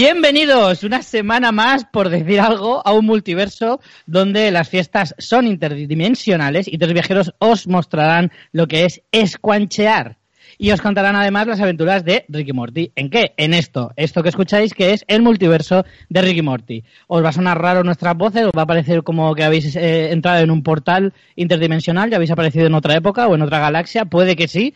Bienvenidos una semana más, por decir algo, a un multiverso donde las fiestas son interdimensionales y tres viajeros os mostrarán lo que es escuanchear. Y os contarán además las aventuras de Ricky Morty. ¿En qué? En esto. Esto que escucháis que es el multiverso de Ricky Morty. Os va a sonar raro nuestras voces, os va a parecer como que habéis eh, entrado en un portal interdimensional, ya habéis aparecido en otra época o en otra galaxia. Puede que sí,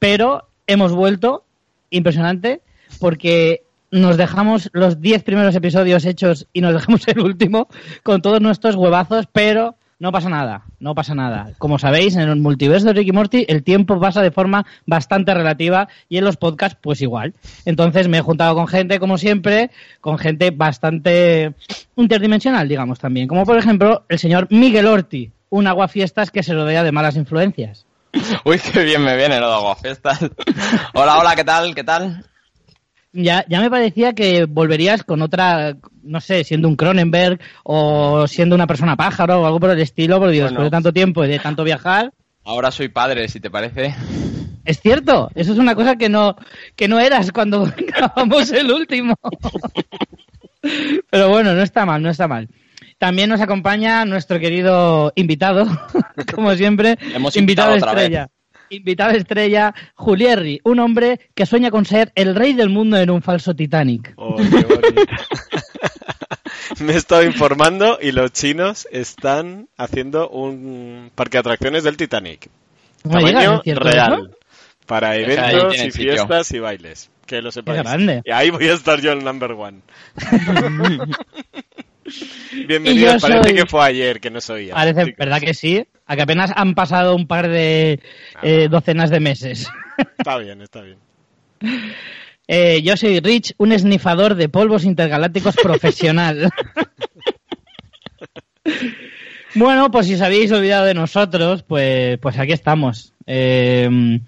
pero hemos vuelto. Impresionante porque nos dejamos los 10 primeros episodios hechos y nos dejamos el último con todos nuestros huevazos, pero no pasa nada, no pasa nada. Como sabéis, en el multiverso de Ricky Morty el tiempo pasa de forma bastante relativa y en los podcasts pues igual. Entonces me he juntado con gente, como siempre, con gente bastante interdimensional, digamos también. Como por ejemplo el señor Miguel Orti, un aguafiestas que se rodea de malas influencias. Uy, qué bien me viene lo de aguafiestas. hola, hola, ¿qué tal? ¿Qué tal? Ya, ya me parecía que volverías con otra, no sé, siendo un Cronenberg o siendo una persona pájaro o algo por el estilo, porque después de tanto tiempo y de tanto viajar. Ahora soy padre, si te parece. Es cierto, eso es una cosa que no, que no eras cuando grabamos el último. Pero bueno, no está mal, no está mal. También nos acompaña nuestro querido invitado, como siempre, Hemos invitado invitado otra estrella. Invitado estrella, Julierri, un hombre que sueña con ser el rey del mundo en un falso Titanic. Oh, qué. Me he estado informando y los chinos están haciendo un parque de atracciones del Titanic. Tamaño ¿es cierto real. eso? Para eventos y sitio. fiestas y bailes. Que lo sepáis. grande. Y ahí voy a estar yo el number one. Bienvenidos, parece soy- que fue ayer que no oía. Parece, ¿verdad que sí? A que apenas han pasado un par de eh, docenas de meses. Está bien, está bien. Eh, yo soy Rich, un esnifador de polvos intergalácticos profesional. bueno, pues si os habéis olvidado de nosotros, pues, pues aquí estamos. Eh,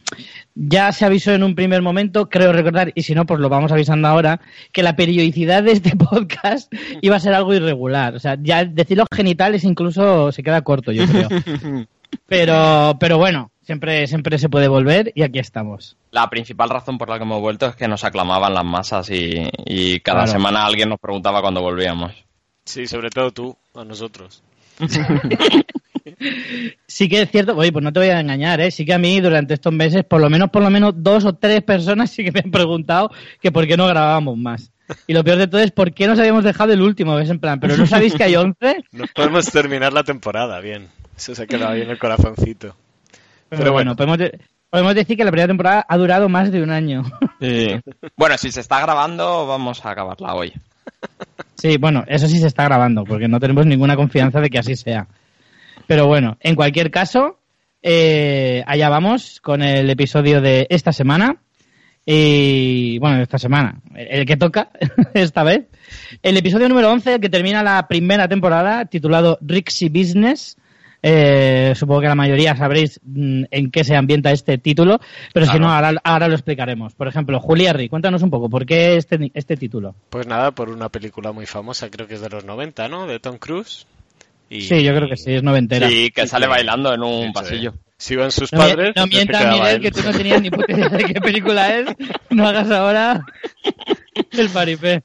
ya se avisó en un primer momento, creo recordar, y si no, pues lo vamos avisando ahora, que la periodicidad de este podcast iba a ser algo irregular. O sea, ya decir los genitales incluso se queda corto, yo creo. Pero, pero bueno, siempre, siempre se puede volver y aquí estamos. La principal razón por la que hemos vuelto es que nos aclamaban las masas y, y cada Claro. semana alguien nos preguntaba cuándo volvíamos. Sí, sobre todo tú, a nosotros. Sí que es cierto, oye, pues no te voy a engañar, ¿eh? Sí que a mí durante estos meses, por lo menos, por lo menos dos o tres personas sí que me han preguntado que por qué no grabábamos más. Y lo peor de todo es por qué nos habíamos dejado el último, ¿ves? En plan, pero ¿no sabéis que hay 11? Nos podemos terminar la temporada, bien. Eso se ha quedado ahí en el corazoncito. Pero, Pero bueno, bueno. podemos, de- podemos decir que la primera temporada ha durado más de un año. Bueno, si se está grabando, vamos a acabarla hoy. Sí, bueno, eso sí se está grabando, porque no tenemos ninguna confianza de que así sea. Pero bueno, en cualquier caso, eh, allá vamos con el episodio de esta semana. Y bueno, esta semana, el que toca esta vez. El episodio número 11, que termina la primera temporada, titulado Rixie Business. Eh, supongo que la mayoría sabréis mm, en qué se ambienta este título, pero si no, ahora, ahora lo explicaremos. Por ejemplo, Juliarri, cuéntanos un poco, ¿por qué este, este título? Pues nada, por una película muy famosa, creo que es de los 90, ¿no? De Tom Cruise. Y- Sí, yo creo que sí, es noventera. Sí, que Sí, sale que- bailando en un Eso pasillo. Si iban sus No, padres, no se mientas, Miguel, que tú no tenías ni puta idea de qué película es. No hagas ahora el paripé.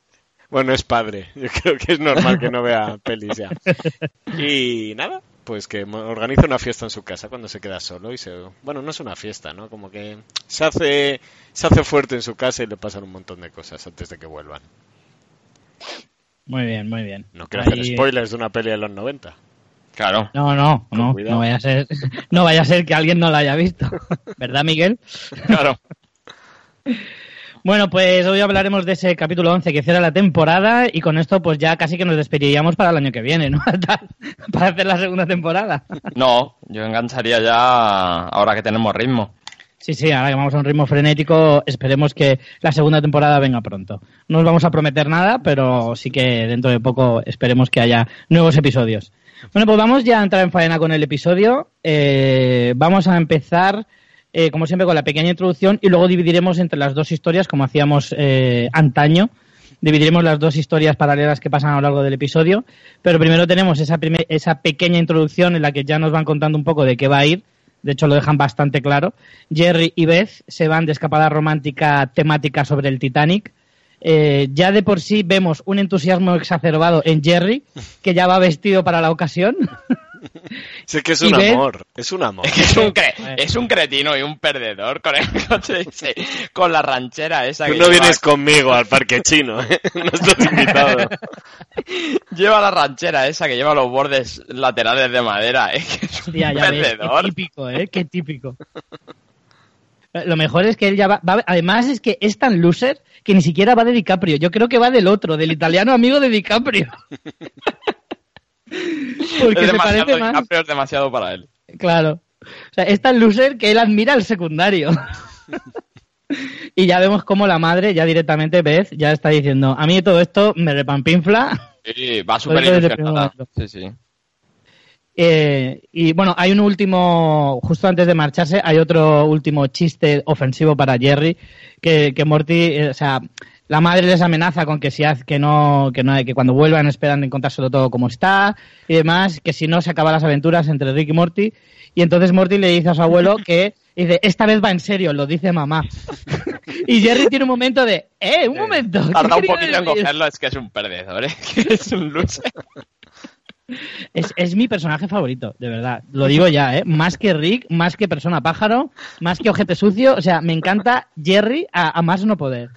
Bueno, es padre. Yo creo que es normal que no vea pelis ya. Y nada, pues que organiza una fiesta en su casa cuando se queda solo y se... Bueno, no es una fiesta, ¿no? Como que se hace, se hace fuerte en su casa y le pasan un montón de cosas antes de que vuelvan. Muy bien, muy bien. No quiero hacer Ahí- spoilers de una peli de los 90. Claro. No, no, no, no vaya a ser, no vaya a ser que alguien no la haya visto, ¿verdad, Miguel? Claro. Bueno, pues hoy hablaremos de ese capítulo 11 que cierra la temporada y con esto pues ya casi que nos despediríamos para el año que viene, ¿no? para hacer la segunda temporada. No, yo engancharía ya ahora que tenemos ritmo. Sí, sí, ahora que vamos a un ritmo frenético, esperemos que la segunda temporada venga pronto. No os vamos a prometer nada, pero sí que dentro de poco esperemos que haya nuevos episodios. Bueno, pues vamos ya a entrar en faena con el episodio. Eh, vamos a empezar, eh, como siempre, con la pequeña introducción y luego dividiremos entre las dos historias, como hacíamos eh, antaño. Dividiremos las dos historias paralelas que pasan a lo largo del episodio. Pero primero tenemos esa, esa pequeña introducción en la que ya nos van contando un poco de qué va a ir. De hecho, lo dejan bastante claro. Jerry y Beth se van de escapada romántica temática sobre el Titanic. Eh, ya de por sí vemos un entusiasmo exacerbado en Jerry, que ya va vestido para la ocasión. Sé que es un amor, es un amor. Es un, cre- es un cretino y un perdedor con el coche ese, con la ranchera esa Tú que no lleva, vienes conmigo al parque chino, ¿eh? no estás invitado. lleva la ranchera esa que lleva los bordes laterales de madera. ¿eh? que es un Hostia, ya ves, qué perdedor. típico, ¿eh? Qué típico. Lo mejor es que él ya va, va- Además es que es tan loser que ni siquiera va de DiCaprio. Yo creo que va del otro, del italiano amigo de DiCaprio. Porque es se parece más... DiCaprio es demasiado para él. Claro. O sea, es tan loser que él admira al secundario. y ya vemos cómo la madre, ya directamente, Beth, ya está diciendo, a mí todo esto me repampinfla. Sí, va súper. Sí, sí. Eh, y bueno, hay un último, justo antes de marcharse, hay otro último chiste ofensivo para Jerry, que, que Morty, eh, o sea, la madre les amenaza con que si haz, que no, que no, que cuando vuelvan esperan encontrárselo todo como está y demás, que si no se acaban las aventuras entre Rick y Morty. Y entonces Morty le dice a su abuelo que dice, esta vez va en serio, lo dice mamá. y Jerry tiene un momento de, eh, un momento. ¿qué Tarda un poquito en decir?". cogerlo, es que es un perdedor, ¿eh? Es un loser. Es, es mi personaje favorito, de verdad. Lo digo ya, ¿eh? Más que Rick, más que persona pájaro, más que ojete sucio. O sea, me encanta Jerry a, a más no poder.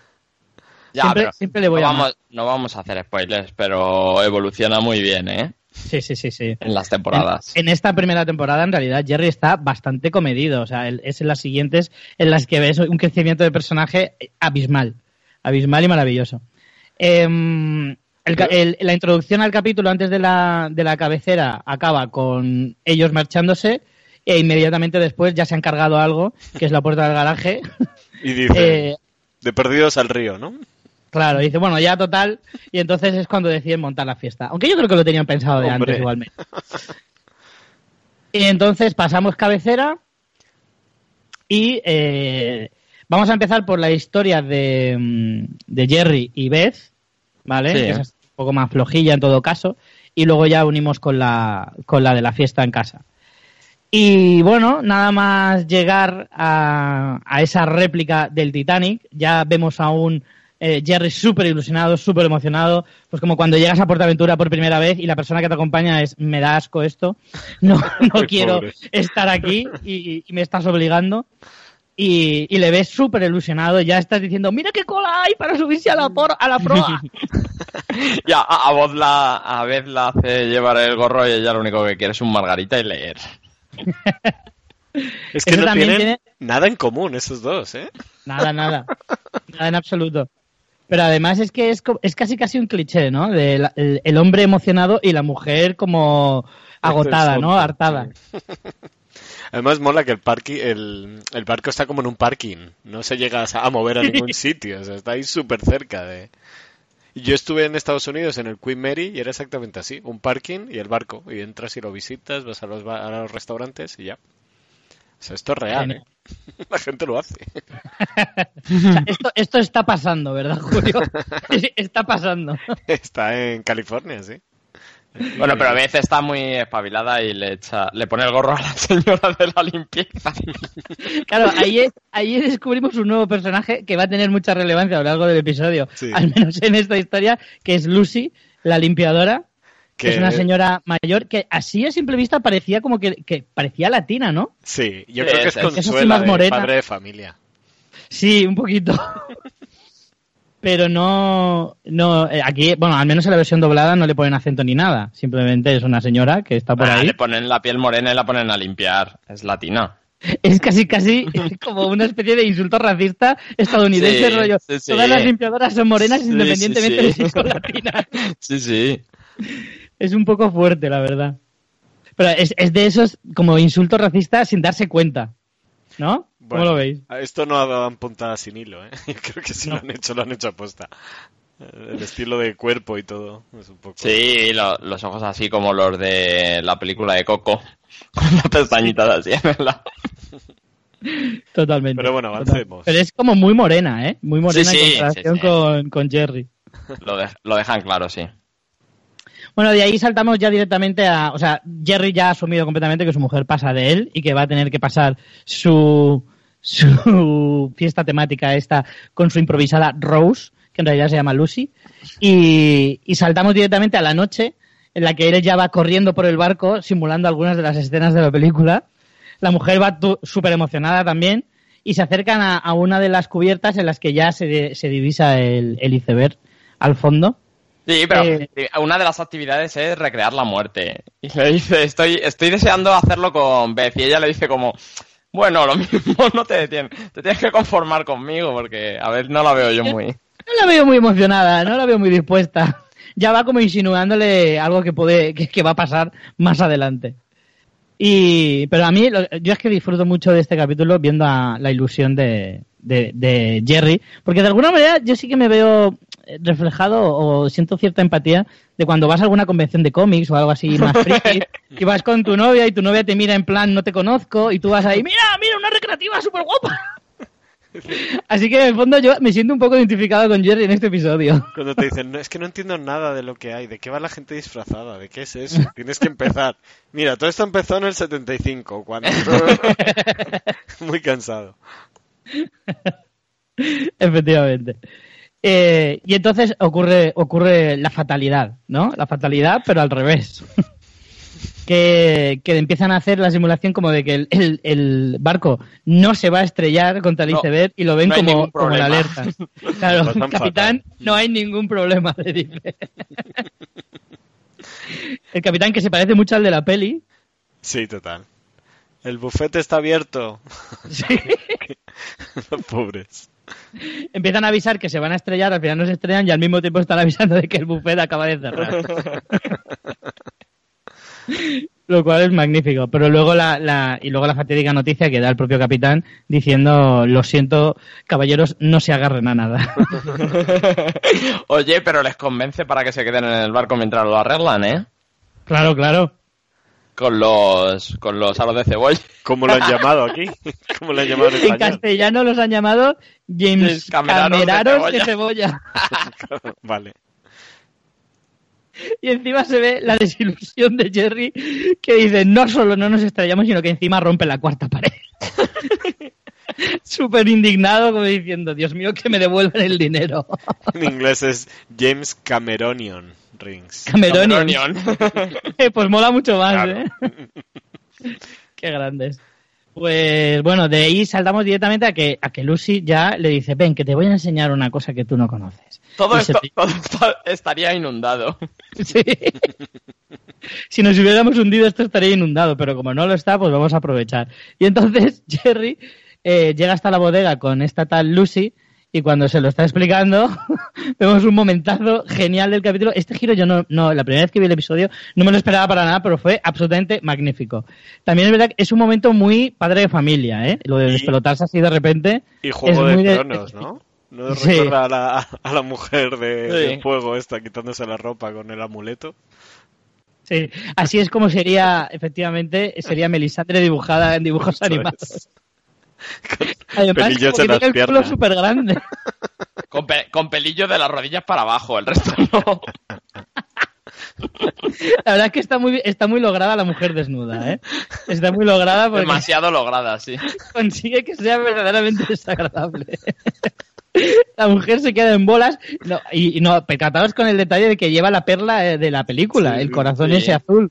Ya, Siempre- pero siempre le voy no a vamos, no vamos a hacer spoilers, pero evoluciona muy bien, ¿eh? Sí, sí, sí, sí. En las temporadas. En, en esta primera temporada, en realidad, Jerry está bastante comedido. O sea, es en las siguientes en las que ves un crecimiento de personaje abismal. Abismal y maravilloso. Em, el ca- el- la introducción al capítulo antes de la, de la cabecera acaba con ellos marchándose e inmediatamente después ya se han cargado algo, que es la puerta del garaje. Y dice, Eh, de perdidos al río, ¿no? Claro, dice, bueno, ya total, y entonces es cuando deciden montar la fiesta. Aunque yo creo que lo tenían pensado de Hombre. antes igualmente. Y entonces pasamos cabecera y eh, vamos a empezar por la historia de, mm, de Jerry y Beth, ¿vale? Sí. Que esa es un poco más flojilla en todo caso, y luego ya unimos con la, con la de la fiesta en casa. Y bueno, nada más llegar a, a esa réplica del Titanic, ya vemos a un eh, Jerry súper ilusionado, súper emocionado, pues como cuando llegas a Portaventura por primera vez y la persona que te acompaña es, me da asco esto, no, no quiero pobre. estar aquí y, y me estás obligando. Y, y le ves súper ilusionado, ya estás diciendo, mira qué cola hay para subirse a la, por- a la proa. Ya, a, a voz la, a vez la hace llevar el gorro y ella lo único que quiere es un margarita y leer. Es que no también tienen tiene- nada en común esos dos, ¿eh? Nada, nada. Nada en absoluto. Pero además es que es, es casi casi un cliché, ¿no? De la- el, el hombre emocionado y la mujer como agotada, ¿no? Hartada. Además mola que el parqui, el, el barco está como en un parking, no se llega a, mover a ningún sitio, o sea, está ahí súper cerca de... Yo estuve en Estados Unidos en el Queen Mary y era exactamente así, un parking y el barco, y entras y lo visitas, vas a los, a los restaurantes y ya. O sea, esto es real, ¿eh? La gente lo hace. O sea, esto, esto está pasando, ¿verdad, Julio? está pasando. Está en California, sí. Bueno, pero a veces está muy espabilada y le echa, le pone el gorro a la señora de la limpieza. Claro, ahí, es- ahí descubrimos un nuevo personaje que va a tener mucha relevancia a lo largo del episodio, Sí. al menos en esta historia, que es Lucy, la limpiadora, que es una señora mayor que así a simple vista parecía como que, que parecía latina, ¿no? Sí, yo Sí, creo que es es- Consuela más de morena. padre de familia. Sí, un poquito. pero no, no, eh, aquí, bueno, al menos en la versión doblada no le ponen acento ni nada. Simplemente es una señora que está por Ah, ahí. le ponen la piel morena y la ponen a limpiar. Es latina. Es casi, casi como una especie de insulto racista estadounidense, Sí, rollo. sí, sí. Todas las limpiadoras son morenas Sí, independientemente sí, de si son latinas. Sí, sí. Es un poco fuerte, la verdad. Pero es, es de esos como insultos racistas sin darse cuenta. ¿No? ¿Cómo Bueno, lo veis? Esto no dan puntada sin hilo, ¿eh? Yo creo que si No. lo han hecho, lo han hecho aposta. El estilo de cuerpo y todo. Es un poco... Sí, lo- los ojos así como los de la película de Coco. Con las pestañitas así en el lado. Totalmente. Pero bueno, avancemos. Pero es como muy morena, ¿eh? Muy morena Sí, sí, en comparación sí, sí. Con, con Jerry. Lo, de- lo dejan claro, sí. Bueno, de ahí saltamos ya directamente a... O sea, Jerry ya ha asumido completamente que su mujer pasa de él y que va a tener que pasar su, su fiesta temática esta con su improvisada Rose, que en realidad se llama Lucy. Y, y saltamos directamente a la noche en la que él ya va corriendo por el barco simulando algunas de las escenas de la película. La mujer va súper emocionada también y se acercan a, a una de las cubiertas en las que ya se, se divisa el, el iceberg al fondo. Sí, pero Eh, una de las actividades es recrear la muerte. Y le dice, estoy, estoy deseando hacerlo con Beth. Y ella le dice como, bueno, lo mismo no te detienes. Te tienes que conformar conmigo porque, a ver, no la veo yo muy... No la veo muy emocionada, no la veo muy dispuesta. Ya va como insinuándole algo que puede, que, que va a pasar más adelante. Y, pero a mí, yo es que disfruto mucho de este capítulo viendo a la ilusión de, de, de Jerry, porque de alguna manera yo sí que me veo reflejado o siento cierta empatía de cuando vas a alguna convención de cómics o algo así más friki y vas con tu novia y tu novia te mira en plan no te conozco y tú vas ahí, mira, mira, una recreativa súper guapa. Así que en el fondo yo me siento un poco identificado con Jerry en este episodio. Cuando te dicen, no, es que no entiendo nada de lo que hay, de qué va la gente disfrazada, de qué es eso, tienes que empezar. Mira, todo esto empezó en el 75, cuando... Muy cansado. Efectivamente. Eh, y entonces ocurre, ocurre la fatalidad, ¿no? La fatalidad, pero al revés. que, que empiezan a hacer la simulación como de que el, el- el barco no se va a estrellar contra el No, iceberg y lo ven no como, como la alerta. Claro, pasan capitán, fatal. no hay ningún problema, le dice. el capitán que se parece mucho al de la peli. Sí, total. El bufete está abierto. Sí. Pobres. Empiezan a avisar que se van a estrellar, al final no se estrellan y al mismo tiempo están avisando de que el buffet acaba de cerrar. Lo cual es magnífico. Pero luego la, la, y luego la fatídica noticia que da el propio capitán diciendo, lo siento, caballeros, no se agarren a nada. Oye, pero les convence para que se queden en el barco mientras lo arreglan, ¿eh? claro, claro. Con los, con los aros de cebolla. ¿Cómo lo han llamado aquí? ¿Cómo lo han llamado en castellano los han llamado James Cameraros de Cameraros de cebolla. Vale. Y encima se ve la desilusión de Jerry que dice, no solo no nos estrellamos, sino que encima rompe la cuarta pared. Súper indignado, como diciendo, Dios mío, que me devuelvan el dinero. En inglés es James Cameronion Rings. Cameronian. Cameronian. pues mola mucho más, Claro. ¿eh? Qué grandes. Pues bueno, de ahí saltamos directamente a que, a que Lucy ya le dice, ven, que te voy a enseñar una cosa que tú no conoces. Todo Y se esto, pi- todo esto estaría inundado. Sí. si nos hubiéramos hundido esto estaría inundado, pero como no lo está, pues vamos a aprovechar. Y entonces Jerry eh, llega hasta la bodega con esta tal Lucy y cuando se lo está explicando vemos un momentazo genial del capítulo. Este giro yo no, no, la primera vez que vi el episodio no me lo esperaba para nada, pero fue absolutamente magnífico. También es verdad que es un momento muy padre de familia, ¿eh? Lo de despelotarse así de repente. Y Juego Es muy de de- Tronos, ¿no? ¿No Sí. recuerda a la, a la mujer de, Sí. de fuego esta quitándose la ropa con el amuleto? Sí, así es como sería, efectivamente, sería Melisandre dibujada en dibujos animados. es. Además, pelillos como que en las tiene el culo piernas. súper grande. Con, pe- con pelillos de las rodillas para abajo, el resto no. La verdad es que está muy, está muy lograda la mujer desnuda, ¿eh? Está muy lograda porque Demasiado lograda, sí. consigue que sea verdaderamente desagradable. La mujer se queda en bolas no, y, y no, percatados con el detalle de que lleva la perla eh, de la película, Sí, el corazón sí. ese azul.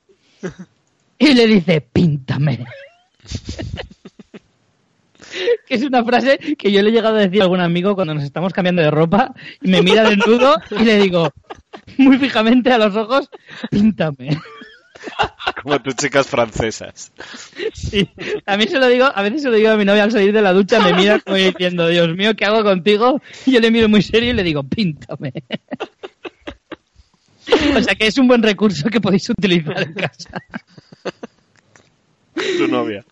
Y le dice, píntame. que es una frase que yo le he llegado a decir a algún amigo cuando nos estamos cambiando de ropa y me mira desnudo y le digo muy fijamente a los ojos, píntame. Como tus chicas francesas. Sí, a mí se lo digo, a veces se lo digo a mi novia al salir de la ducha, me mira como diciendo, Dios mío, ¿qué hago contigo? Y yo le miro muy serio y le digo, píntame. O sea que es un buen recurso que podéis utilizar en casa. Tu novia.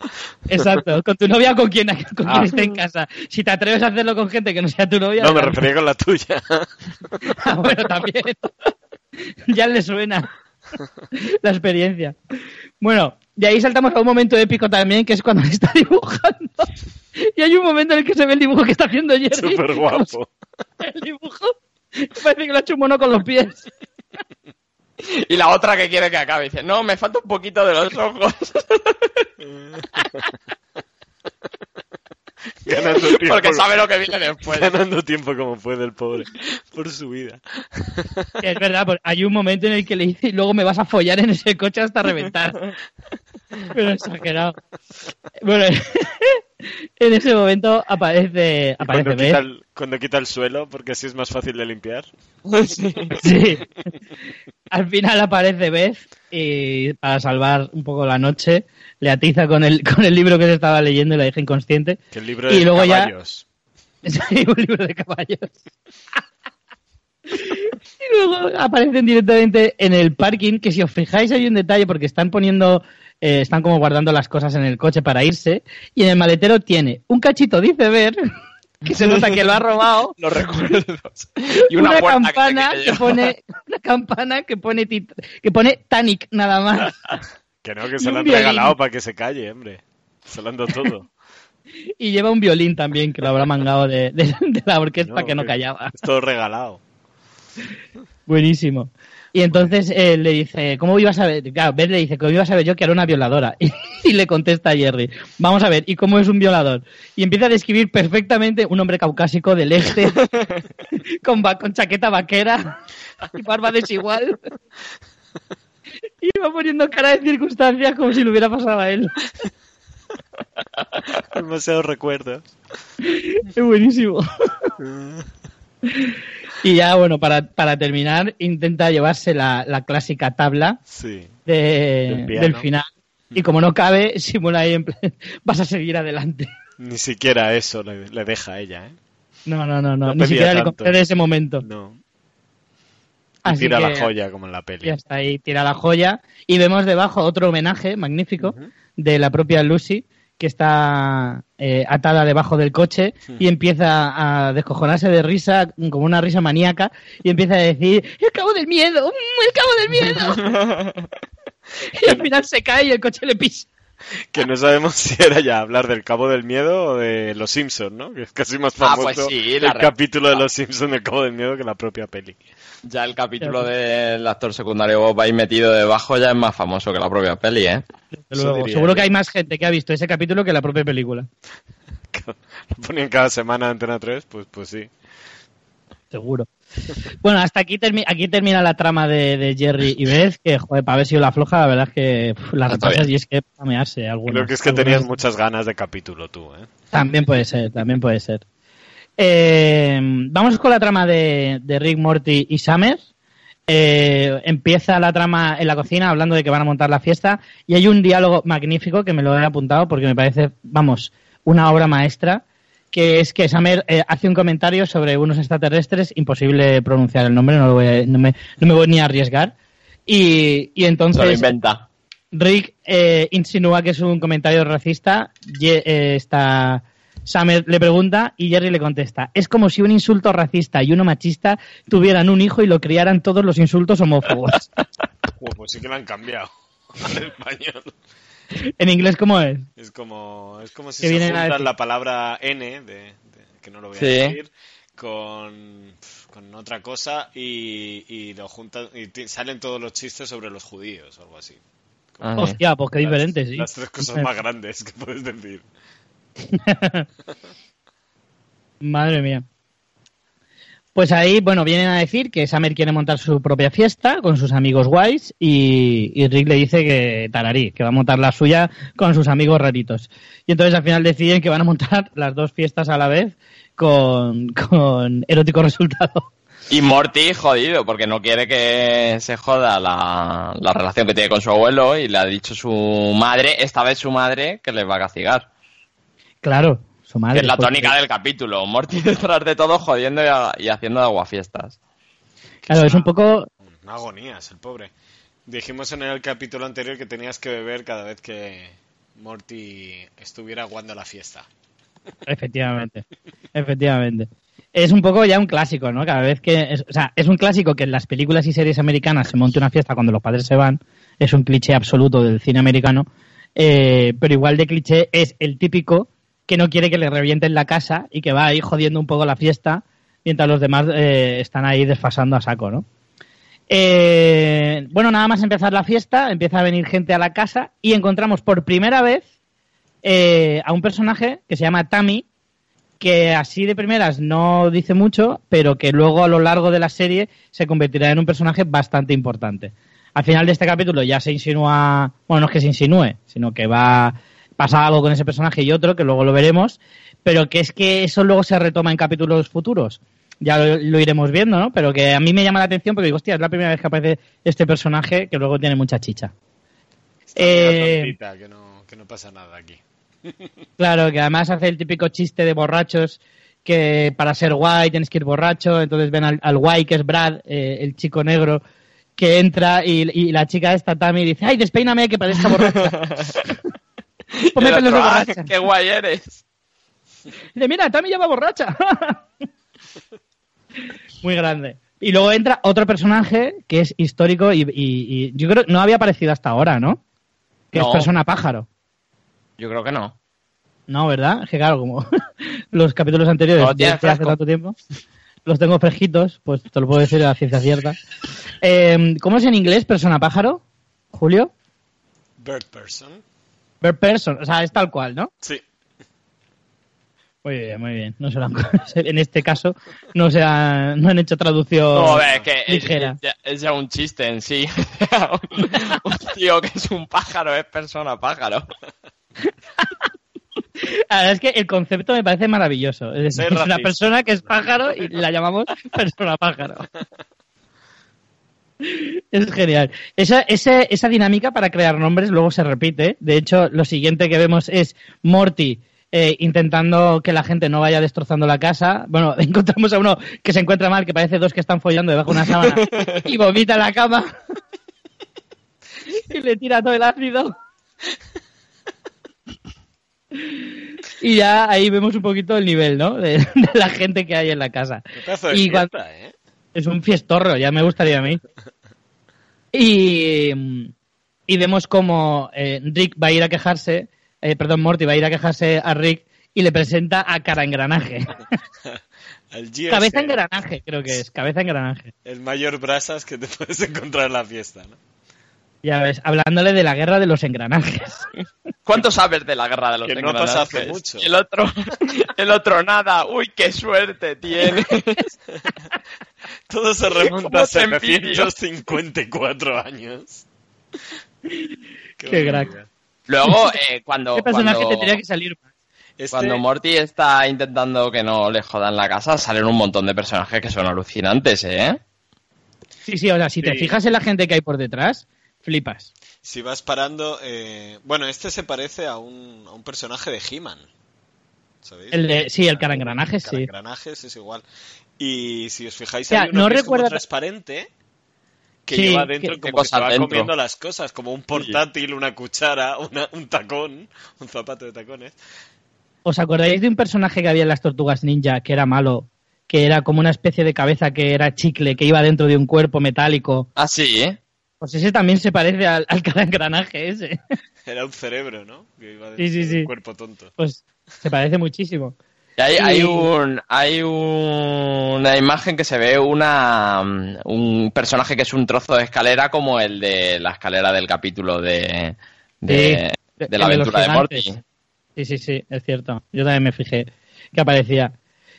Exacto, con tu novia o con quien, con quien esté en casa. Si te atreves a hacerlo con gente que no sea tu novia. No, me refería con la tuya. Ah, bueno, también. ya le suena la experiencia. Bueno, de ahí saltamos a un momento épico también, que es cuando está dibujando. Y hay un momento en el que se ve el dibujo que está haciendo Jerry. Súper guapo. El dibujo. Parece que lo ha hecho un mono con los pies. Y la otra que quiere que acabe dice, no, me falta un poquito de los ojos. Ganando tiempo. Porque sabe lo que viene después. Ganando tiempo como puede el pobre. Por su vida. Es verdad, pues hay un momento en el que le dice, y luego me vas a follar en ese coche hasta reventar. Pero exagerado. Bueno, en ese momento aparece, aparece cuando, Beth. quita el, cuando quita el suelo, porque así es más fácil de limpiar. Sí. Al final aparece Beth y para salvar un poco la noche le atiza con el, con el libro que se estaba leyendo y la deja inconsciente. Que el libro Y de luego ya- caballos. Sí, un libro de caballos. Y luego aparecen directamente en el parking, que si os fijáis hay un detalle porque están poniendo, eh, están como guardando las cosas en el coche para irse, y en el maletero tiene un cachito de iceberg, que se nota que lo ha robado, Los recuerdos. Y una, una, que campana que, yo. pone, una campana que pone, tit- que pone Tanic nada más. Que no, que se lo han violín. regalado para que se calle, hombre. Se lo han dado todo. Y lleva un violín también, que lo habrá mangado de, de- de la orquesta No, que no que- callaba. Es todo regalado. Buenísimo. Y entonces eh, le dice, ¿cómo ibas a ver? Claro, Beth le dice, ¿cómo iba a saber yo que era una violadora? Y, le contesta a Jerry, vamos a ver, ¿y cómo es un violador? Y empieza a describir perfectamente un hombre caucásico del este, con, va- con chaqueta vaquera y barba desigual. Y va poniendo cara de circunstancias como si le hubiera pasado a él. Demasiados recuerdos. Es buenísimo. Y ya, bueno, para, para terminar, intenta llevarse la, la clásica tabla Sí. de- Del final. Y como no cabe, simula ahí en plan, vas a seguir adelante. Ni siquiera eso le, le deja a ella, ¿eh? No, no, no, no. No Ni siquiera le tanto. concede ese momento. No. Y Así tira que la joya como en la peli. Ya está ahí, tira la joya. Y vemos debajo otro homenaje magnífico de la propia Lucy, que está eh, atada debajo del coche y empieza a descojonarse de risa, como una risa maníaca, y empieza a decir, el cabo del miedo, mm, el cabo del miedo. y al final se cae y el coche le pisa. Que no sabemos si era ya hablar del Cabo del Miedo o de Los Simpsons, ¿no? Que es casi más Ah, famoso pues sí, el capítulo de Los Simpsons del Cabo del Miedo que la propia peli. Ya el capítulo del actor secundario Bob ahí metido debajo ya es más famoso que la propia peli, ¿eh? Luego. Seguro que hay más gente que ha visto ese capítulo que la propia película. Lo ponían cada semana en Antena 3, pues, pues sí. Seguro. Bueno, hasta aquí, termi- aquí termina la trama de, de Jerry y Beth, que, joder, para haber sido la floja, la verdad es que uf, las Está repasas y es que pamearse algunas. Creo que es que algunas- tenías muchas ganas de capítulo tú, ¿eh? También puede ser, también puede ser. Eh, vamos con la trama de, de Rick, Morty y Summer. Eh, empieza la trama en la cocina hablando de que van a montar la fiesta y hay un diálogo magnífico que me lo he apuntado porque me parece, vamos, una obra maestra que es que Summer eh, hace un comentario sobre unos extraterrestres, imposible pronunciar el nombre, no, lo voy a- no, me, no me voy ni a arriesgar. Y, y Se lo entonces inventa. Rick eh, insinúa que es un comentario racista. Ye- eh, esta Summer le pregunta y Jerry le contesta: Es como si un insulto racista y uno machista tuvieran un hijo y lo criaran todos los insultos homófobos. Pues sí que lo han cambiado al español. En inglés, ¿cómo es? Es como, es como si se juntan la palabra N, de, de- que no lo voy a Sí. decir, con, con otra cosa y, y lo juntan y salen todos los chistes sobre los judíos o algo así. Ah, Hostia, pues qué Las- diferente, sí. Las tres cosas más grandes que puedes decir. Madre mía. Pues ahí, bueno, vienen a decir que Summer quiere montar su propia fiesta con sus amigos guays y, y Rick le dice que tararí, que va a montar la suya con sus amigos raritos. Y entonces al final deciden que van a montar las dos fiestas a la vez con, con erótico resultado. Y Morty jodido, porque no quiere que se joda la, la relación que tiene con su abuelo y le ha dicho su madre, esta vez su madre, que les va a castigar. Claro, su madre. Que es la porque- tónica del capítulo. Morty detrás de todo jodiendo y, a- y haciendo aguafiestas. Claro, es un poco... Una agonía, es el pobre. Dijimos en el capítulo anterior que tenías que beber cada vez que Morty estuviera aguando la fiesta. Efectivamente, efectivamente. Es un poco ya un clásico, ¿no? Cada vez que... es- o sea, es un clásico que en las películas y series americanas se monte una fiesta cuando los padres se van. Es un cliché absoluto del cine americano. Eh, pero igual de cliché es el típico que no quiere que le revienten la casa y que va ahí jodiendo un poco la fiesta mientras los demás eh, están ahí desfasando a saco, ¿no? Eh, bueno, nada más empezar la fiesta, empieza a venir gente a la casa y encontramos por primera vez eh, a un personaje que se llama Tammy, que así de primeras no dice mucho, pero que luego a lo largo de la serie se convertirá en un personaje bastante importante. Al final de este capítulo ya se insinúa, bueno, no es que se insinúe, sino que va pasa algo con ese personaje y otro, que luego lo veremos, pero que es que eso luego se retoma en capítulos futuros. Ya lo, lo iremos viendo, ¿no? Pero que a mí me llama la atención porque digo, hostia, es la primera vez que aparece este personaje que luego tiene mucha chicha. Eh, tontita, que no, que no pasa nada aquí. Claro, que además hace el típico chiste de borrachos que para ser guay tienes que ir borracho, entonces ven al, al guay que es Brad, eh, el chico negro, que entra y, y la chica esta Tammy dice, ay, despeíname que parezca borracha. Ponme El pelos de "Ah, borracha. ¡Qué guay eres! Dice, mira, Tammy ya va borracha. Muy grande. Y luego entra otro personaje que es histórico y, y- y yo creo que no había aparecido hasta ahora, ¿no? Que No. es persona pájaro. Yo creo que no. No, ¿verdad? Es que claro, como los capítulos anteriores tienes de hace tanto tiempo, los tengo fresquitos, pues te lo puedo decir a la ciencia cierta. Eh, ¿Cómo es en inglés persona pájaro, Julio? Bird person. Bird person, o sea, es tal cual, ¿no? Sí. Muy bien, muy bien. No se lo han- en este caso no se han, no han hecho traducción No, a ver, es que ligera. es ya, es ya un chiste en sí. un, un tío que es un pájaro es persona pájaro. La verdad es que el concepto me parece maravilloso. Es, decir, es una persona que es pájaro y la llamamos persona pájaro. Es genial. Esa, ese- esa dinámica para crear nombres luego se repite. De hecho, lo siguiente que vemos es Morty eh, intentando que la gente no vaya destrozando la casa. Bueno, encontramos a uno que se encuentra mal, que parece dos que están follando debajo de una sábana y vomita la cama y le tira todo el ácido. Y ya ahí vemos un poquito el nivel, ¿no? De, de la gente que hay en la casa. Y cuan- fiesta, ¿eh? Es un fiestorro, ya me gustaría a mí. Y, y vemos como eh, Rick va a ir a quejarse, eh, perdón, Morty va a ir a quejarse a Rick y le presenta a cara engranaje. Cabeza engranaje, creo que es, cabeza engranaje. El mayor brasas que te puedes encontrar en la fiesta, ¿no? Ya ves, hablándole de la guerra de los engranajes. ¿Cuánto sabes de la guerra de los Que no hace engranajes? mucho. Y el otro, el otro nada. Uy, qué suerte tiene. Todo se remonta ¿Cómo a te envidio? 754 años. Qué crack. barbaridad. Luego, eh, cuando, ¿Qué personaje cuando, tendría que salir más? Este- cuando Morty está intentando que no le jodan la casa, salen un montón de personajes que son alucinantes, ¿eh? Sí, sí, o sea, si te Sí. fijas en la gente que hay por detrás, flipas. Si vas parando... eh, Bueno, este se parece a un, a un personaje de He-Man. ¿Sabéis? El de, sí, el cara engranajes, Cara sí. es igual. Y si os fijáis, O sea, hay uno no que es como recuerda- transparente que Sí, lleva dentro que- como que se va dentro. comiendo las cosas, como un portátil, una cuchara, una- un tacón, un zapato de tacones. ¿Os acordáis de un personaje que había en las tortugas ninja que era malo? Que era como una especie de cabeza que era chicle, que iba dentro de un cuerpo metálico. Ah, sí, ¿eh? Pues ese también se parece al, al cara engranaje ese. Era un cerebro, ¿no? Que iba dentro Sí, sí, de sí. un cuerpo tonto. Pues se parece muchísimo. Y hay, hay un hay un- una imagen que se ve una un personaje que es un trozo de escalera como el de la escalera del capítulo de de, Sí, de la de aventura de. Morty. Sí, sí, sí, es cierto. Yo también me fijé que aparecía.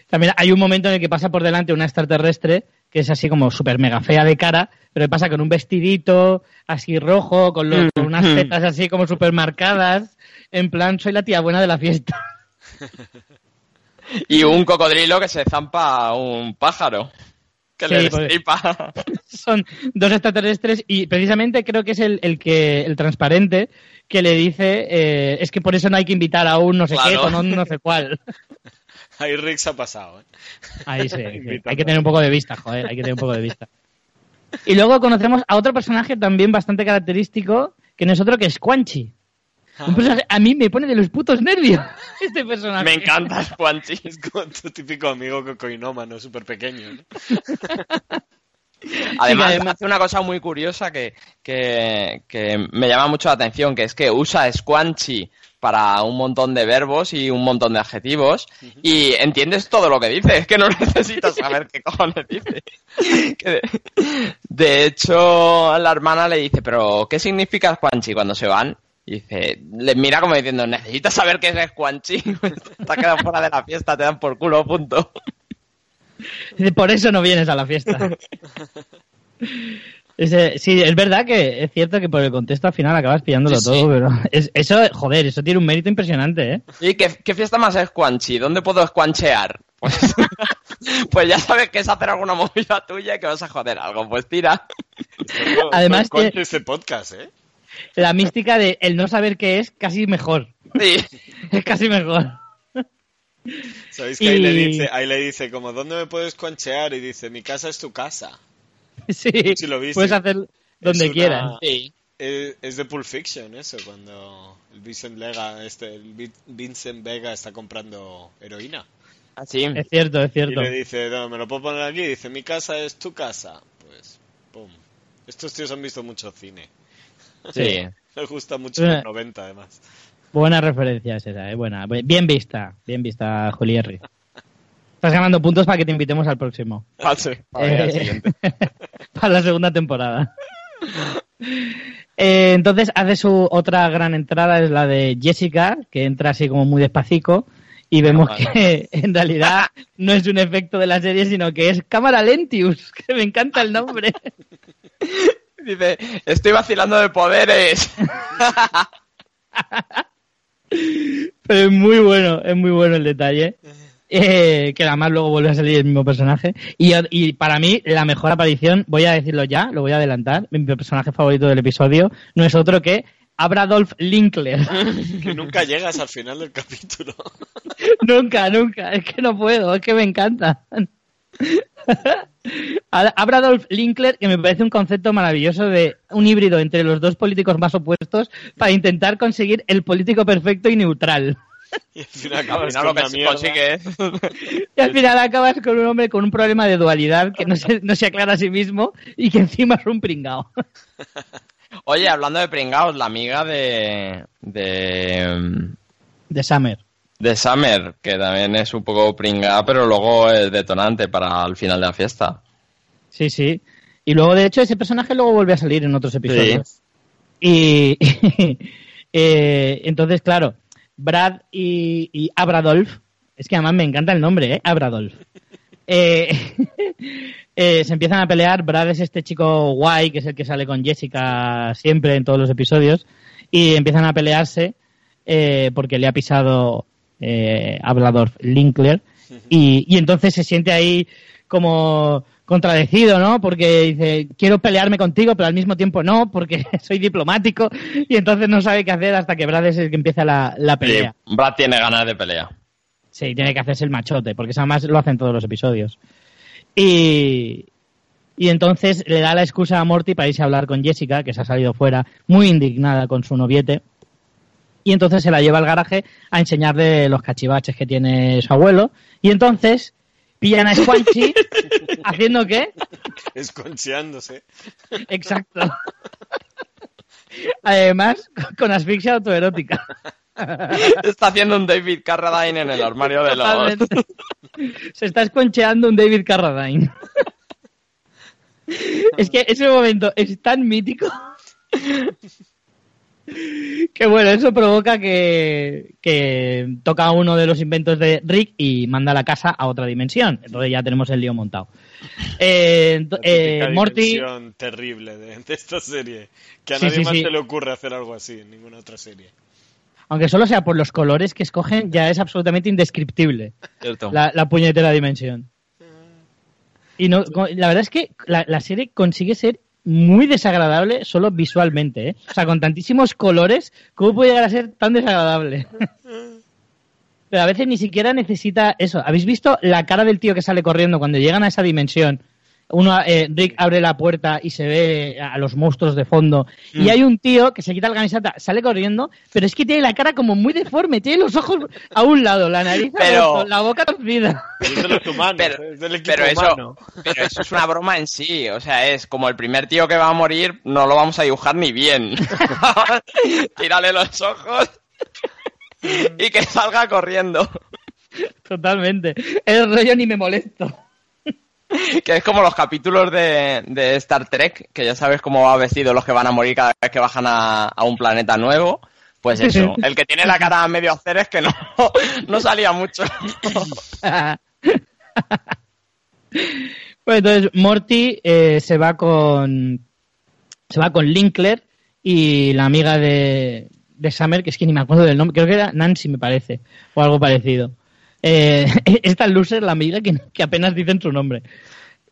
También hay un momento en el que pasa por delante una extraterrestre que es así como súper mega fea de cara, pero pasa con un vestidito así rojo, con, lo- con unas tetas así como súper marcadas, en plan, soy la tía buena de la fiesta. Y un cocodrilo que se zampa a un pájaro. Que Sí, le pues- destripa. Son dos extraterrestres y precisamente creo que es el, el que el transparente que le dice eh, es que por eso no hay que invitar a un no sé qué con un no sé cuál. Ahí Rick se ha pasado, ¿eh? Ahí sí, hay que tener un poco de vista, joder, hay que tener un poco de vista. Y luego conocemos a otro personaje también bastante característico, que no es otro que Squanchy. Personaje, a mí me pone de los putos nervios este personaje. Me encanta Squanchy. Es como tu típico amigo cocoinómano, súper pequeño. ¿no? Además, Sí, además- hace una cosa muy curiosa que, que, que me llama mucho la atención, que es que usa Squanchy para un montón de verbos y un montón de adjetivos y entiendes todo lo que dice, es que no necesitas saber qué cojones dice. De, hecho, la hermana le dice, pero ¿qué significa Squanchy cuando se van? Y dice, le mira como diciendo, necesitas saber qué es Squanchy, te has quedado fuera de la fiesta, te dan por culo, punto. Dice, Por eso no vienes a la fiesta. Ese- sí, es verdad que es cierto que por el contexto al final acabas pillándolo Sí, sí. todo, pero es- eso, joder, eso tiene un mérito impresionante, ¿eh? ¿Y qué, qué fiesta más es Squanchy? ¿Dónde puedo squanchear? Pues, pues ya sabes que es hacer alguna movida tuya y que vas a joder algo, pues tira. Además que- este podcast, ¿eh? La mística de el no saber qué es, casi mejor. Sí. Es casi mejor. ¿Sabéis que ahí, le dice, ahí le dice como, ¿dónde me puedes cuanchear? Y dice, mi casa es tu casa. Sí, Sí, lo viste. puedes hacer donde una- quieras. Sí. Es, es de Pulp Fiction eso, cuando el Vincent Vega, este, el Vi- Vincent Vega está comprando heroína. Así. Es cierto, es Y cierto. le dice, no, me lo puedo poner aquí. Y dice, mi casa es tu casa. Pues, pum. Estos tíos han visto mucho cine. Sí. Les gusta mucho los 90, además. Buena referencia es esa, ¿eh? Buena. Bien vista, bien vista, Julierri. Estás ganando puntos para que te invitemos al próximo. Pase. A ver, al Eh, siguiente. para la segunda temporada. Eh, entonces hace su otra gran entrada, es la de Jessica, que entra así como muy despacito. Y vemos Ah, que en realidad no es un efecto de la serie, sino que es Cámara Lentius, que me encanta el nombre. Dice, estoy vacilando de poderes. Pero es muy bueno, es muy bueno el detalle. Eh, que además luego vuelve a salir el mismo personaje. Y, y para mí, la mejor aparición, voy a decirlo ya, lo voy a adelantar, mi personaje favorito del episodio no es otro que Abradolf Linkler. Que nunca llegas al final del capítulo. nunca, nunca, es que no puedo, es que me encanta. Abradolf Linkler, que me parece un concepto maravilloso de un híbrido entre los dos políticos más opuestos para intentar conseguir el político perfecto y neutral. Y al final con una Y al acabas con un hombre con un problema de dualidad que no se, no se aclara a sí mismo y que encima es un pringao. Oye, hablando de pringaos, la amiga de, de, De Summer. de Summer, que también es un poco pringada, pero luego es detonante para el final de la fiesta. Sí, sí. Y luego, de hecho, ese personaje luego vuelve a salir en otros episodios. Y eh, entonces, claro, Brad y, y Abradolf, es que además me encanta el nombre, ¿eh? Abradolf. Eh, eh, se empiezan a pelear. Brad es este chico guay, que es el que sale con Jessica siempre en todos los episodios. Y empiezan a pelearse eh, porque le ha pisado eh, Abradolf Linkler. Y, y entonces se siente ahí como contradecido, ¿no? Porque dice, quiero pelearme contigo, pero al mismo tiempo no, porque soy diplomático. Y entonces no sabe qué hacer hasta que Brad es el que empieza la, la pelea. Sí, Brad tiene ganas de pelea. Sí, tiene que hacerse el machote, porque además lo hacen todos los episodios. Y, y entonces le da la excusa a Morty para irse a hablar con Jessica, que se ha salido fuera, muy indignada con su noviete. Y entonces se la lleva al garaje a enseñarle los cachivaches que tiene su abuelo. Y entonces pillan a Squanchy haciendo qué? Esconcheándose. Exacto. Además, con asfixia autoerótica. Está haciendo un David Carradine en el armario de los... Se está esconcheando un David Carradine. Es que ese momento es tan mítico. Que bueno, eso provoca que, que toca uno de los inventos de Rick y manda la casa a otra dimensión. Entonces ya tenemos el lío montado. Eh, La eh, Morty, dimensión terrible de, de esta serie. Que a Sí, nadie sí, más sí. se le ocurre hacer algo así en ninguna otra serie. aunque solo sea por los colores que escogen, ya es absolutamente indescriptible la, la puñetera dimensión. Y no, la verdad es que la, la serie consigue ser muy desagradable solo visualmente, ¿eh? O sea, con tantísimos colores, ¿cómo puede llegar a ser tan desagradable? Pero a veces ni siquiera necesita eso. ¿Habéis visto la cara del tío que sale corriendo cuando llegan a esa dimensión? Uno, eh, Rick abre la puerta y se ve a los monstruos de fondo. Y hay un tío que se quita la camiseta, sale corriendo, pero es que tiene la cara como muy deforme, tiene los ojos a un lado, la nariz Pero- abajo, la boca torcida. Pero es humanos, Pero- eso, pero eso es una broma en sí. O sea, es como el primer tío que va a morir, no lo vamos a dibujar ni bien. Tírale los ojos y que salga corriendo. Totalmente. El rollo ni me molesto. Que es como los capítulos de, de Star Trek, que ya sabes cómo va vestido los que van a morir cada vez que bajan a, a un planeta nuevo. Pues eso, el que tiene la cara medio hacer es que no, no salía mucho. Pues entonces Morty eh, se va con se va con Linkler y la amiga de, de Summer, que es que ni me acuerdo del nombre, creo que era Nancy me parece, o algo parecido. Eh, esta loser, la amiga que, que apenas dicen su nombre.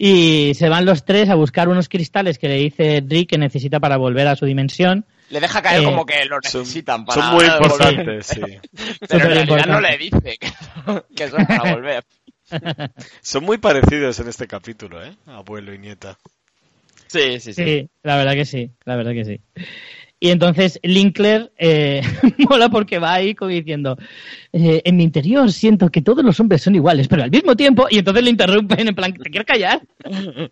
Y se van los tres a buscar unos cristales que le dice Rick que necesita para volver a su dimensión. Le deja caer Eh, como que lo Son, necesitan para son muy volver. importantes, sí. Pero en realidad no le dice que, es para volver. Son muy parecidos en este capítulo, ¿eh? Abuelo y nieta. Sí, sí, sí. Sí, la verdad que sí, la verdad que sí. Y entonces Linkler eh, mola porque va ahí como diciendo, eh, en mi interior siento que todos los hombres son iguales, pero al mismo tiempo, y entonces le interrumpen en plan, ¿te quieres callar?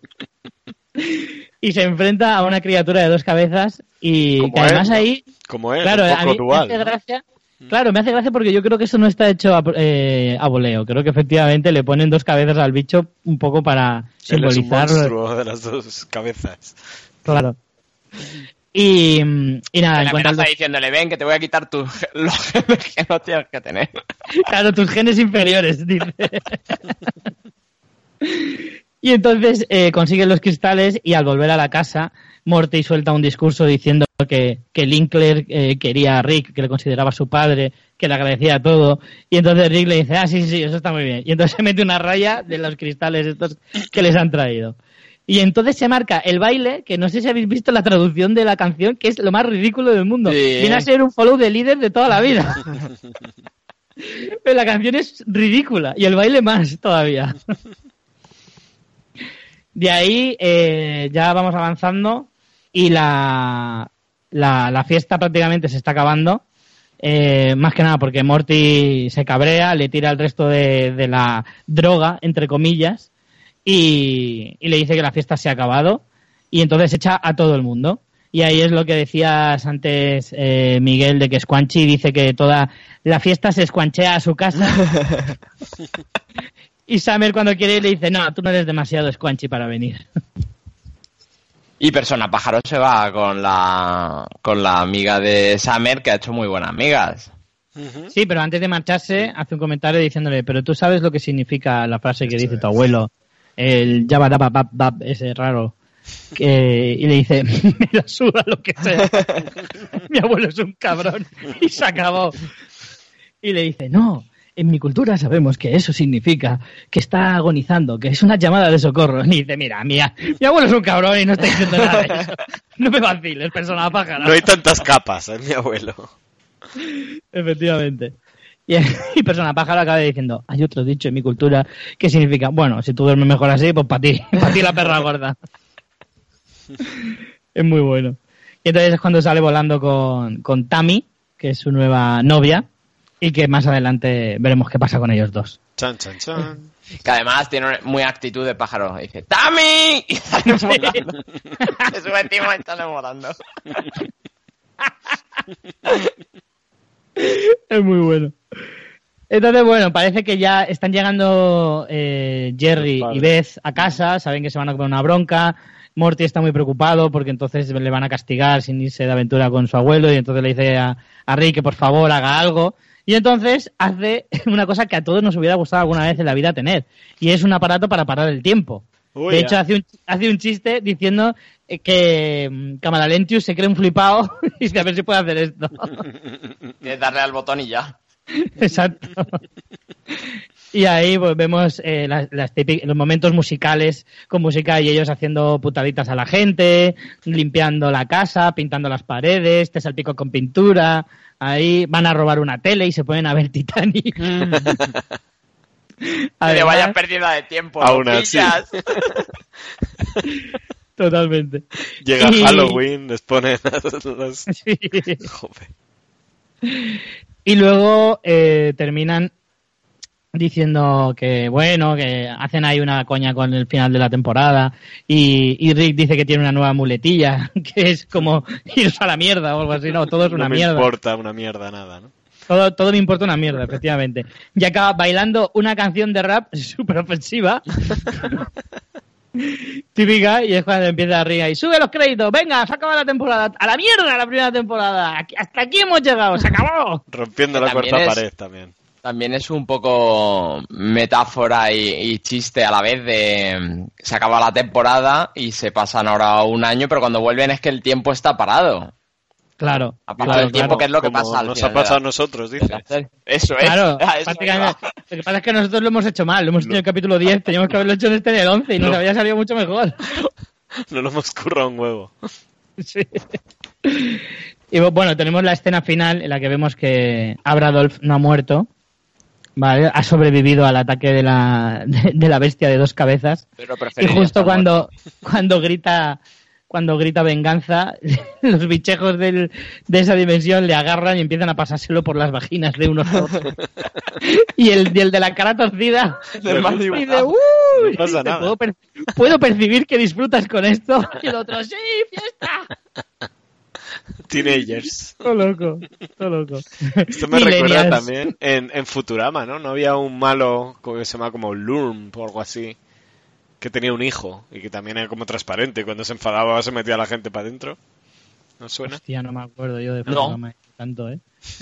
y se enfrenta a una criatura de dos cabezas y Como que además ahí, Como él, claro, un a poco mí dual. me hace ¿no? gracia. Claro, me hace gracia porque yo creo que eso no está hecho a, eh, a voleo. Creo que efectivamente le ponen dos cabezas al bicho un poco para simbolizar monstruo de las dos cabezas. Claro. Y, y nada, en cuanto al diciéndole, ven, que te voy a quitar tus los genes que no tienes que tener. Claro, tus genes inferiores, dice. y entonces eh, consiguen los cristales y al volver a la casa, Morty suelta un discurso diciendo que, que Linkler eh, quería a Rick, que le consideraba su padre, que le agradecía todo. Y entonces Rick le dice, ah, sí, sí, eso está muy bien. Y entonces se mete una raya de los cristales estos que les han traído. Y entonces se marca el baile, que no sé si habéis visto la traducción de la canción, que es lo más ridículo del mundo. Sí. Viene a ser un follow de líder de toda la vida. Pero la canción es ridícula y el baile más todavía. De ahí eh, ya vamos avanzando y la, la, la fiesta prácticamente se está acabando. Eh, más que nada porque Morty se cabrea, le tira el resto de, de la droga, entre comillas, y, y le dice que la fiesta se ha acabado y entonces echa a todo el mundo. Y ahí es lo que decías antes, eh, Miguel, de que Squanchy dice que toda la fiesta se escuanchea a su casa. y Summer cuando quiere le dice, no, tú no eres demasiado Squanchy para venir. Y Persona Pájaro se va con la, con la amiga de Summer, que ha hecho muy buenas amigas. Sí, pero antes de marcharse hace un comentario diciéndole, pero tú sabes lo que significa la frase que dice tu abuelo, el yabadababab, ese raro. Que, y le dice, me la suda lo que sea. Mi abuelo es un cabrón. Y se acabó. Y le dice, no, en mi cultura sabemos que eso significa que está agonizando, que es una llamada de socorro. Y dice, mira, mía, mi abuelo es un cabrón y no está diciendo nada de eso. No me vaciles, persona pájara. No hay tantas capas, es mi abuelo. Efectivamente. Y, y persona pájaro acaba diciendo, hay otro dicho en mi cultura que significa, bueno, si tú duermes mejor así, pues para ti, para ti la perra gorda. es muy bueno. Y entonces es cuando sale volando con, con Tammy, que es su nueva novia, y que más adelante veremos qué pasa con ellos dos. Chan, chan, chan. Que además tiene muy actitud de pájaro. Dice, ¡Tami! Y sale volando. Se sube encima y sale volando. Es muy bueno. Entonces, bueno, parece que ya están llegando eh, Jerry y. Beth a casa, saben que se van a comer una bronca. Morty está muy preocupado porque entonces le van a castigar sin irse de aventura con su abuelo y entonces le dice a, a Rick que por favor haga algo. Y entonces hace una cosa que a todos nos hubiera gustado alguna vez en la vida tener, y es un aparato para parar el tiempo. Uy, de hecho, hace un, hace un chiste diciendo eh, que mm, Camaralentius se cree un flipado y dice a ver si puede hacer esto. Tienes darle al botón y ya. Exacto. Y ahí pues, vemos eh, las, las típic- los momentos musicales con música y ellos haciendo putaditas a la gente, limpiando la casa, pintando las paredes, te salpico con pintura. Ahí van a robar una tele y se ponen a ver Titanic. Que le Además- vaya pérdida de tiempo. Aún ¿lo así. Totalmente. Llega Y- Halloween, les ponen las... Sí. Joder. Y luego eh, terminan diciendo que, bueno, que hacen ahí una coña con el final de la temporada y, y Rick dice que tiene una nueva muletilla, que es como irse a la mierda o algo así, no, todo es una no me mierda. importa una mierda nada, ¿no? Todo, todo me importa una mierda, efectivamente. Y acaba bailando una canción de rap súper ofensiva. Típica, y es cuando empieza a reír y sube los créditos, venga, se acaba la temporada, a la mierda la primera temporada, hasta aquí hemos llegado, se acabó. Rompiendo la También cuarta es- pared también. También es un poco metáfora y, y chiste a la vez de se acaba la temporada y se pasan ahora un año, pero cuando vuelven es que el tiempo está parado. Claro, Ha pasado claro, el tiempo claro. que es lo que Como pasa al nos final ha pasado a nosotros, dice. Eso es. Claro, eso prácticamente. iba. Lo que pasa es que nosotros lo hemos hecho mal, lo hemos hecho en el capítulo 10, teníamos que haberlo hecho en este en el 11 y nos No. había salido mucho mejor. No lo hemos currado un huevo. Sí. Y bueno, tenemos la escena final en la que vemos que Abradolf no ha muerto, ¿vale? Ha sobrevivido al ataque de la, de, de la bestia de dos cabezas. Pero Y justo cuando, cuando grita cuando grita venganza, los bichejos del- de esa dimensión le agarran y empiezan a pasárselo por las vaginas de unos a otros. y, el, y el de la cara torcida dice. "Uy, No pasa nada". ¿Puedo, per- puedo percibir que disfrutas con esto. Y el otro, sí, fiesta. Teenagers. Todo loco, todo loco. Esto me recuerda también en, en Futurama, ¿no? No había un malo que se llama como Lurm o algo así, que tenía un hijo y que también era como transparente cuando se enfadaba se metía a la gente para adentro. ¿No suena? Hostia, no me acuerdo yo de No. Tanto, ¿eh?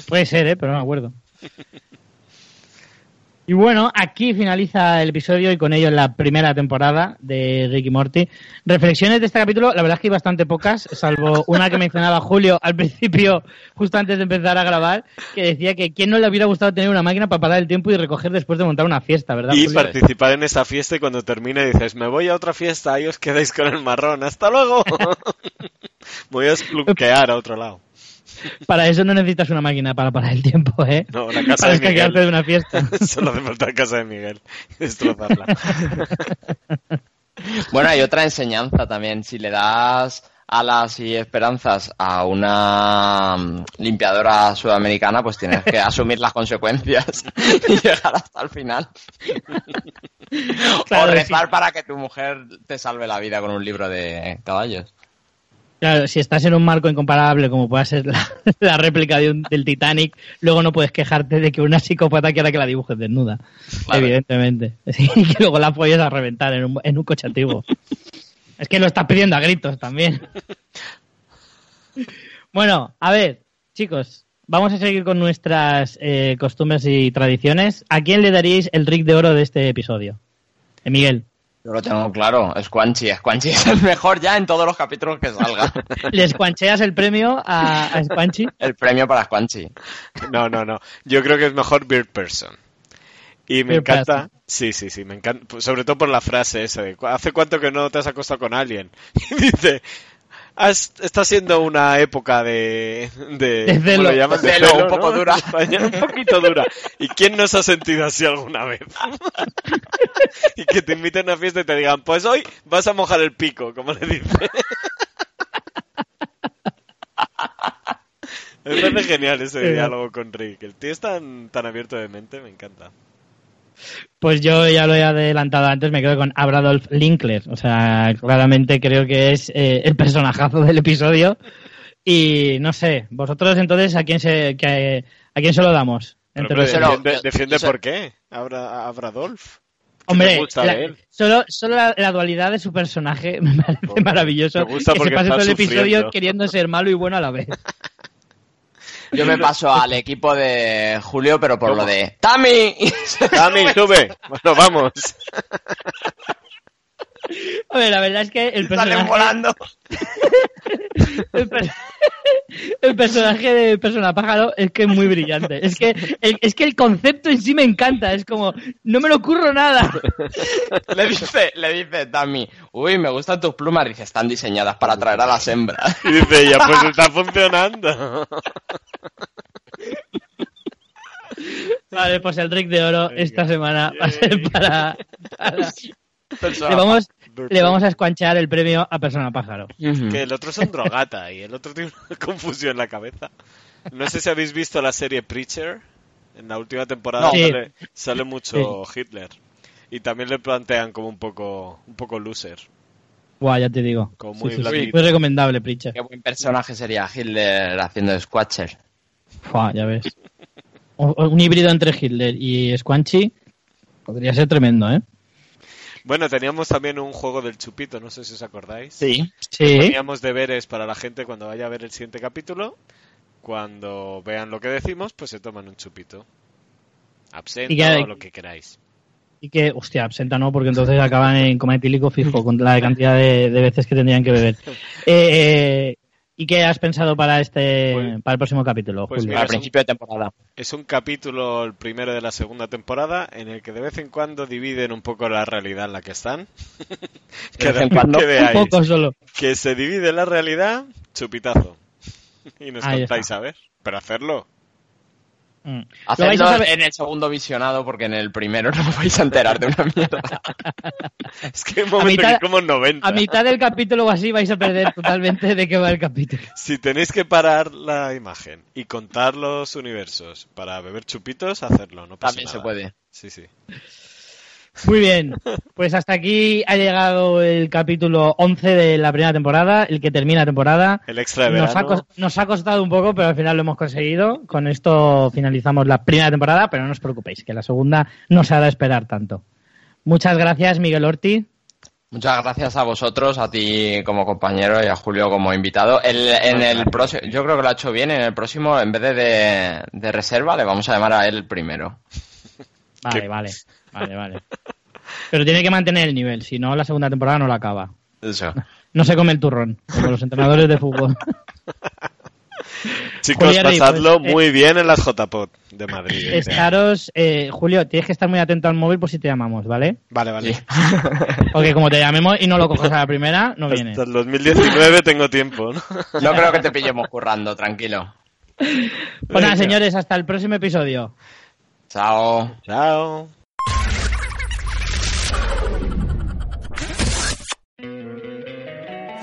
Puede ser, ¿eh? Pero no me acuerdo. Y bueno, aquí finaliza el episodio y con ello la primera temporada de Ricky Morty. Reflexiones de este capítulo, la verdad es que hay bastante pocas, salvo una que mencionaba Julio al principio, justo antes de empezar a grabar, que decía que quién no le hubiera gustado tener una máquina para parar el tiempo y recoger después de montar una fiesta, ¿verdad? Y Julio? participar en esa fiesta y cuando termine dices, me voy a otra fiesta, ahí os quedáis con el marrón, hasta luego. voy a esplunquear a otro lado. Para eso no necesitas una máquina para parar el tiempo, ¿eh? No, la casa para de Miguel. escaquearte de una fiesta. Solo hace falta la casa de Miguel y destrozarla. Bueno, hay otra enseñanza también. Si le das alas y esperanzas a una mm, limpiadora sudamericana, pues tienes que asumir las consecuencias y llegar hasta el final. Claro, o rezar sí. para que tu mujer te salve la vida con un libro de caballos. Claro, si estás en un marco incomparable como pueda ser la, la réplica de un- del Titanic, luego no puedes quejarte de que una psicópata quiera que la dibujes desnuda. Claro. Evidentemente. Sí, y que luego la apoyes a reventar en un, en un coche antiguo. es que lo estás pidiendo a gritos también. bueno, a ver, chicos, vamos a seguir con nuestras eh, costumbres y tradiciones. ¿A quién le daríais el Rick de oro de este episodio? Eh, Miguel. Yo lo tengo claro, Squanchy. Squanchy es el mejor ya en todos los capítulos que salga. ¿Les cuancheas el premio a, a Squanchy? El premio para Squanchy. No, no, no. Yo creo que es mejor Bird Person. Y me encanta, Person. sí, sí, sí, me encanta, sobre todo por la frase esa de, ¿hace cuánto que no te has acostado con alguien? Y dice, "Has- está siendo una época de, de, ¿cómo lo llaman? De celo, un ¿no? poco dura. España, un poquito dura. ¿Y quién no se ha sentido así alguna vez? y que te inviten a una fiesta y te digan, pues hoy vas a mojar el pico, como le dice. Me parece genial ese diálogo con Rick. El tío es tan, tan abierto de mente, me encanta. Pues yo ya lo he adelantado antes, me quedo con Abradolf Linkler. O sea, claramente creo que es eh, el personajazo del episodio. Y no sé, vosotros entonces, ¿a quién se, que- a quién se lo damos? Pero, Pero- defiende, por qué. Abra, Abradolf. Hombre, la- solo, solo la, la dualidad de su personaje me parece maravilloso. me gusta que se pase todo el episodio sufriendo. queriendo ser malo y bueno a la vez. Yo me paso al equipo de Julio, pero por ¿Cómo? lo de ¡Tami! Dami, sube. Bueno, vamos. A ver, la verdad es que el Salen personaje, volando. el, per- el personaje de Persona Pájaro es que es muy brillante. Es que, el, es que el concepto en sí me encanta. Es como, no me lo ocurro nada. Le dice, le dice Tami, uy, me gustan tus plumas. Dice, están diseñadas para atraer a las hembras. Y dice ella, pues está funcionando. Vale, pues el Rick de Oro esta semana va a ser para... para- Persona Le vamos, le vamos a escuanchear el premio a Persona Pájaro. Ujú. Que el otro es un drogata y el otro tiene una confusión en la cabeza. No sé si habéis visto la serie Preacher. En la última temporada No. Sale, sale mucho Hitler. Y también le plantean como un poco, un poco loser. Buah, ya te digo. Como muy sí, sí. blandito. Muy recomendable, Preacher. Qué buen personaje sería Hitler haciendo Squatcher. Fua, ya ves. O- o Un híbrido entre Hitler y Squanchy podría ser tremendo, ¿eh? Bueno, teníamos también un juego del chupito, no sé si os acordáis. Sí. Sí. Poníamos deberes para la gente cuando vaya a ver el siguiente capítulo. Cuando vean lo que decimos, pues se toman un chupito. Absenta que- o lo que queráis. Y que, hostia, absenta no, porque entonces acaban en coma etílico fijo con la cantidad de, de veces que tendrían que beber. Eh, ¿Y qué has pensado para este, Pues- para el próximo capítulo, pues Julio? mira, Al es un- principio de temporada. Es un capítulo, el primero de la segunda temporada, en el que de vez en cuando dividen un poco la realidad en la que están. que, vez en cuando. que Un veáis poco solo. que se divide la realidad, chupitazo. y nos Ahí contáis, está. a ver. Pero hacerlo. Mm. Lo vais a Hacedlo en el segundo visionado porque en el primero no os vais a enterar de una mierda. Es que hay un momento mitad- que como 90. A mitad del capítulo o así vais a perder totalmente de qué va el capítulo. Si tenéis que parar la imagen y contar los universos para beber chupitos, hacerlo. No pasa También se puede. Sí, sí. Muy bien, pues hasta aquí ha llegado el capítulo 11 de la primera temporada, el que termina la temporada. El extra de Nos ha, nos costado un poco, pero al final lo hemos conseguido. Con esto finalizamos la primera temporada, pero no os preocupéis, que la segunda no se hará esperar tanto. Muchas gracias, Miguel Orti. Muchas gracias a vosotros, a ti como compañero y a Julio como invitado. El- en el próximo, yo creo que lo ha hecho bien. En el próximo, en vez de, de, de reserva, le vamos a llamar a él primero. Vale, ¿Qué? vale, vale, vale. Pero tiene que mantener el nivel, si no la segunda temporada no la acaba. Eso. No se come el turrón, como los entrenadores de fútbol. Chicos, pasadlo pues, eh, muy bien en las JPOT de Madrid. año. Estaros, eh, Julio, tienes que estar muy atento al móvil por si te llamamos, ¿vale? Vale, vale. Sí. Porque como te llamemos y no lo coges a la primera, no viene. Hasta el 2019 tengo tiempo, ¿no? No creo que te pillemos currando, tranquilo. Pues nada, Venga. señores, hasta el próximo episodio. Chao. Chao.